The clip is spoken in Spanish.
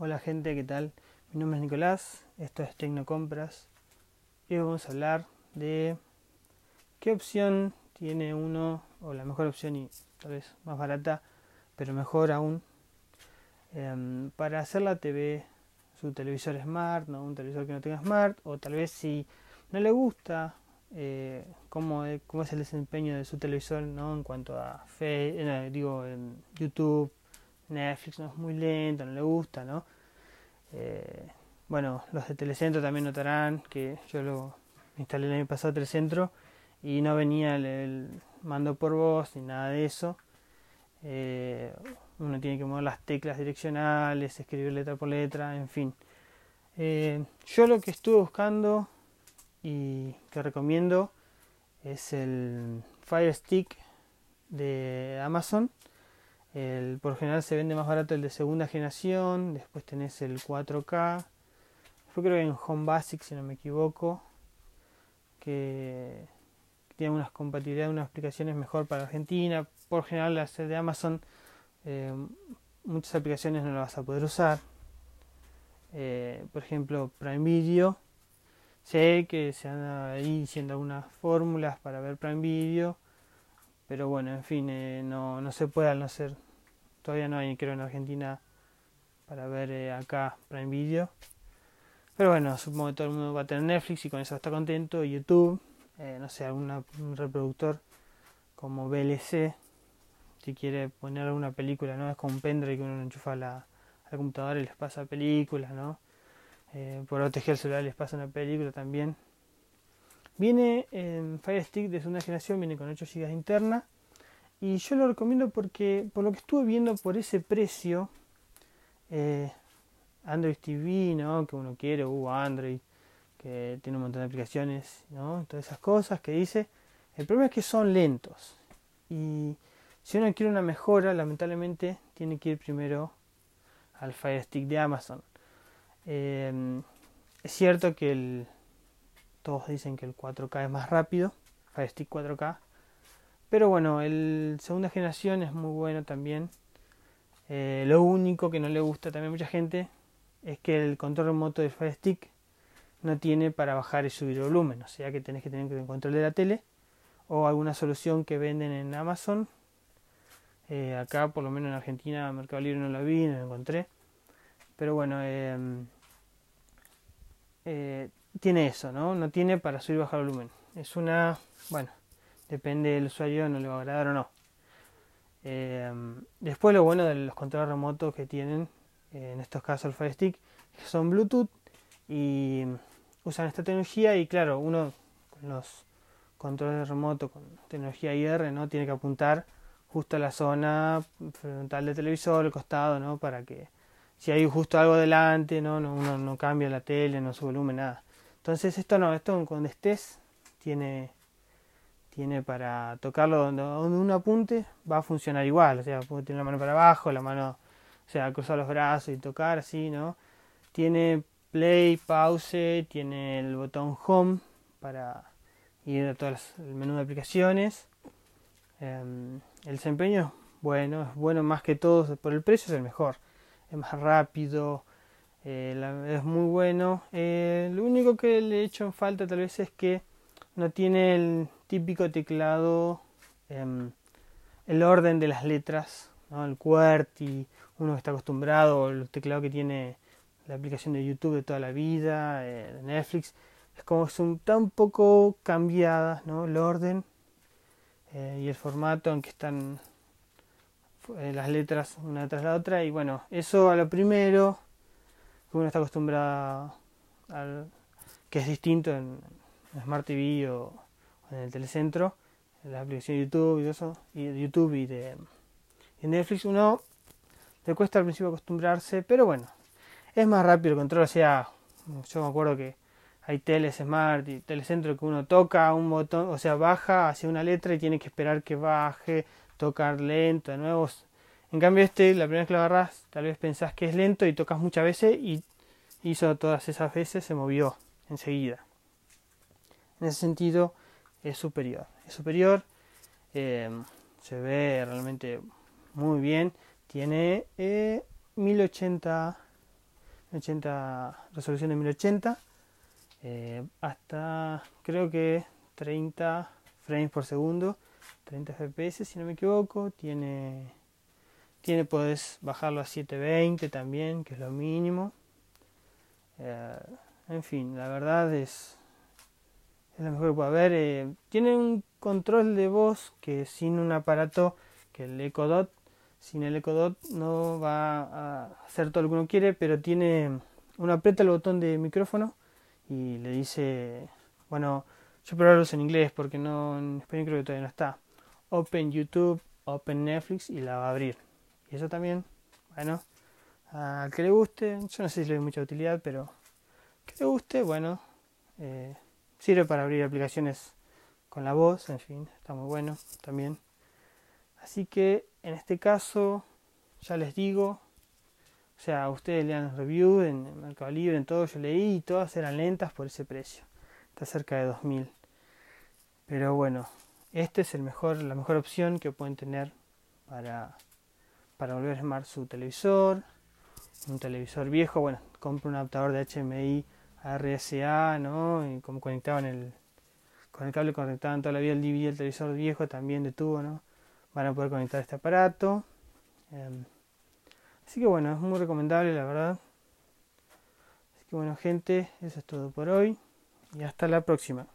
Hola gente, ¿qué tal? Mi nombre es Nicolás, esto es Tecnocompras y hoy vamos a hablar de qué opción tiene uno, o la mejor opción y tal vez más barata, pero mejor aún, em, para hacer la TV, su televisor smart, no un televisor que no tenga smart, o tal vez si no le gusta eh, cómo, cómo, es el desempeño de su televisor ¿no? en cuanto a fe, eh, digo, en YouTube, Netflix no es muy lento, no le gusta, ¿no? Eh, bueno, los de Telecentro también notarán que yo lo instalé el año pasado Telecentro y no venía el, mando por voz ni nada de eso. Eh, uno tiene que mover las teclas direccionales, escribir letra por letra, en fin. Eh, yo lo que estuve buscando y que recomiendo es el Fire Stick de Amazon el, por general se vende más barato el de segunda generación, después tenés el 4K, yo creo que en Home Basic si no me equivoco, que tiene unas compatibilidades, unas aplicaciones mejor para Argentina, por general las de Amazon eh, muchas aplicaciones no las vas a poder usar, eh, por ejemplo Prime Video, sé que se han ahí diciendo algunas fórmulas para ver Prime Video, pero bueno, en fin, eh, no, no se puede al no ser. Todavía no hay, creo, en Argentina para ver eh, acá Prime Video. Pero bueno, supongo que todo el mundo va a tener Netflix y con eso está contento. YouTube, eh, no sé, algún reproductor como VLC, si quiere poner alguna película, ¿no? Es como un pendrive que uno enchufa a la, computadora y les pasa películas, ¿no? por OTG el celular les pasa una película también. Viene en Fire Stick de segunda generación, viene con 8 GB interna. Y yo lo recomiendo porque, por lo que estuve viendo por ese precio, eh, Android TV, ¿no? Que uno quiere, uh, Android, que tiene un montón de aplicaciones, ¿no? Todas esas cosas que dice. El problema es que son lentos. Y si uno quiere una mejora, lamentablemente tiene que ir primero al Fire Stick de Amazon. Eh, es cierto que el, todos dicen que el 4K es más rápido, Fire Stick 4K. Pero bueno, el segunda generación es muy bueno también. Eh, lo único que no le gusta también a mucha gente es que el control remoto de Fire Stick no tiene para bajar y subir volumen, o sea que tenés que tener el control de la tele o alguna solución que venden en Amazon. Eh, acá, por lo menos en Argentina, Mercado Libre no lo vi, no lo encontré. Pero bueno, em, eh, tiene eso, ¿no? No tiene para subir y bajar volumen. Es una, bueno, depende del usuario, no le va a agradar o no. Eh, después lo bueno de los controles remotos que tienen, eh, en estos casos el Fire Stick, son Bluetooth y usan esta tecnología y claro, uno con los controles remotos con tecnología IR, ¿no? Tiene que apuntar justo a la zona frontal del televisor, el costado, ¿no? Para que si hay justo algo delante, ¿no? no uno no cambia la tele, no su volumen, nada. Entonces esto no, esto cuando estés tiene, tiene para tocarlo donde, uno apunte va a funcionar igual, o sea, puede la mano para abajo, la mano, o sea, cruzar los brazos y tocar así, ¿no? Tiene play, pause, tiene el botón home para ir a todo el menú de aplicaciones. Em, el desempeño es bueno, es bueno más que todo, por el precio es el mejor, es más rápido, eh, es muy bueno. Eh, lo único que le he hecho en falta tal vez es que no tiene el típico teclado, em, el orden de las letras, ¿no? el QWERTY, uno que está acostumbrado, el teclado que tiene la aplicación de YouTube de toda la vida, eh, de Netflix, es como son tan poco cambiadas, ¿no? El orden y el formato en que están las letras una tras la otra y bueno, eso a lo primero uno está acostumbrado al que es distinto en, Smart TV o, en el telecentro, en la aplicación YouTube y eso, y de YouTube y de, Netflix, uno le cuesta al principio acostumbrarse, pero bueno, es más rápido el control, o sea, yo me acuerdo que hay teles smart y telecentro que uno toca un botón, o sea, baja hacia una letra y tiene que esperar que baje, tocar lento, de nuevo en cambio este, la primera vez que lo agarras, tal vez pensás que es lento y tocas muchas veces y hizo todas esas veces, se movió enseguida. En ese sentido es superior. Es superior, eh, se ve realmente muy bien. Tiene 1080 80 resolución de 1080 eh, hasta creo que 30 frames por segundo 30 fps si no me equivoco tiene tiene puedes bajarlo a 720 también que es lo mínimo eh, en fin la verdad es es lo mejor que puede haber eh, tiene un control de voz que sin un aparato que el Echo Dot sin el Echo Dot no va a hacer todo lo que uno quiere pero tiene uno aprieta el botón de micrófono y le dice, bueno, yo probé en inglés porque no en español creo que todavía no está. Open YouTube, Open Netflix y la va a abrir. Y eso también, bueno, al que le guste, yo no sé si le doy mucha utilidad, pero que le guste, bueno, eh, sirve para abrir aplicaciones con la voz, en fin, está muy bueno también. Así que en este caso, ya les digo, o sea, ustedes lean review en Mercado Libre, en todo, yo leí y todas eran lentas por ese precio. Está cerca de 2000. Pero bueno, esta es el mejor, la mejor opción que pueden tener para, para volver a armar su televisor. Un televisor viejo, bueno, compra un adaptador de HMI RSA, ¿no? Y como conectaban el, con el cable conectaban toda la vida el DVD el televisor viejo también de tubo, ¿no? Van a poder conectar este aparato. Em, Así que bueno, es muy recomendable la verdad. Así que bueno gente, eso es todo por hoy y hasta la próxima.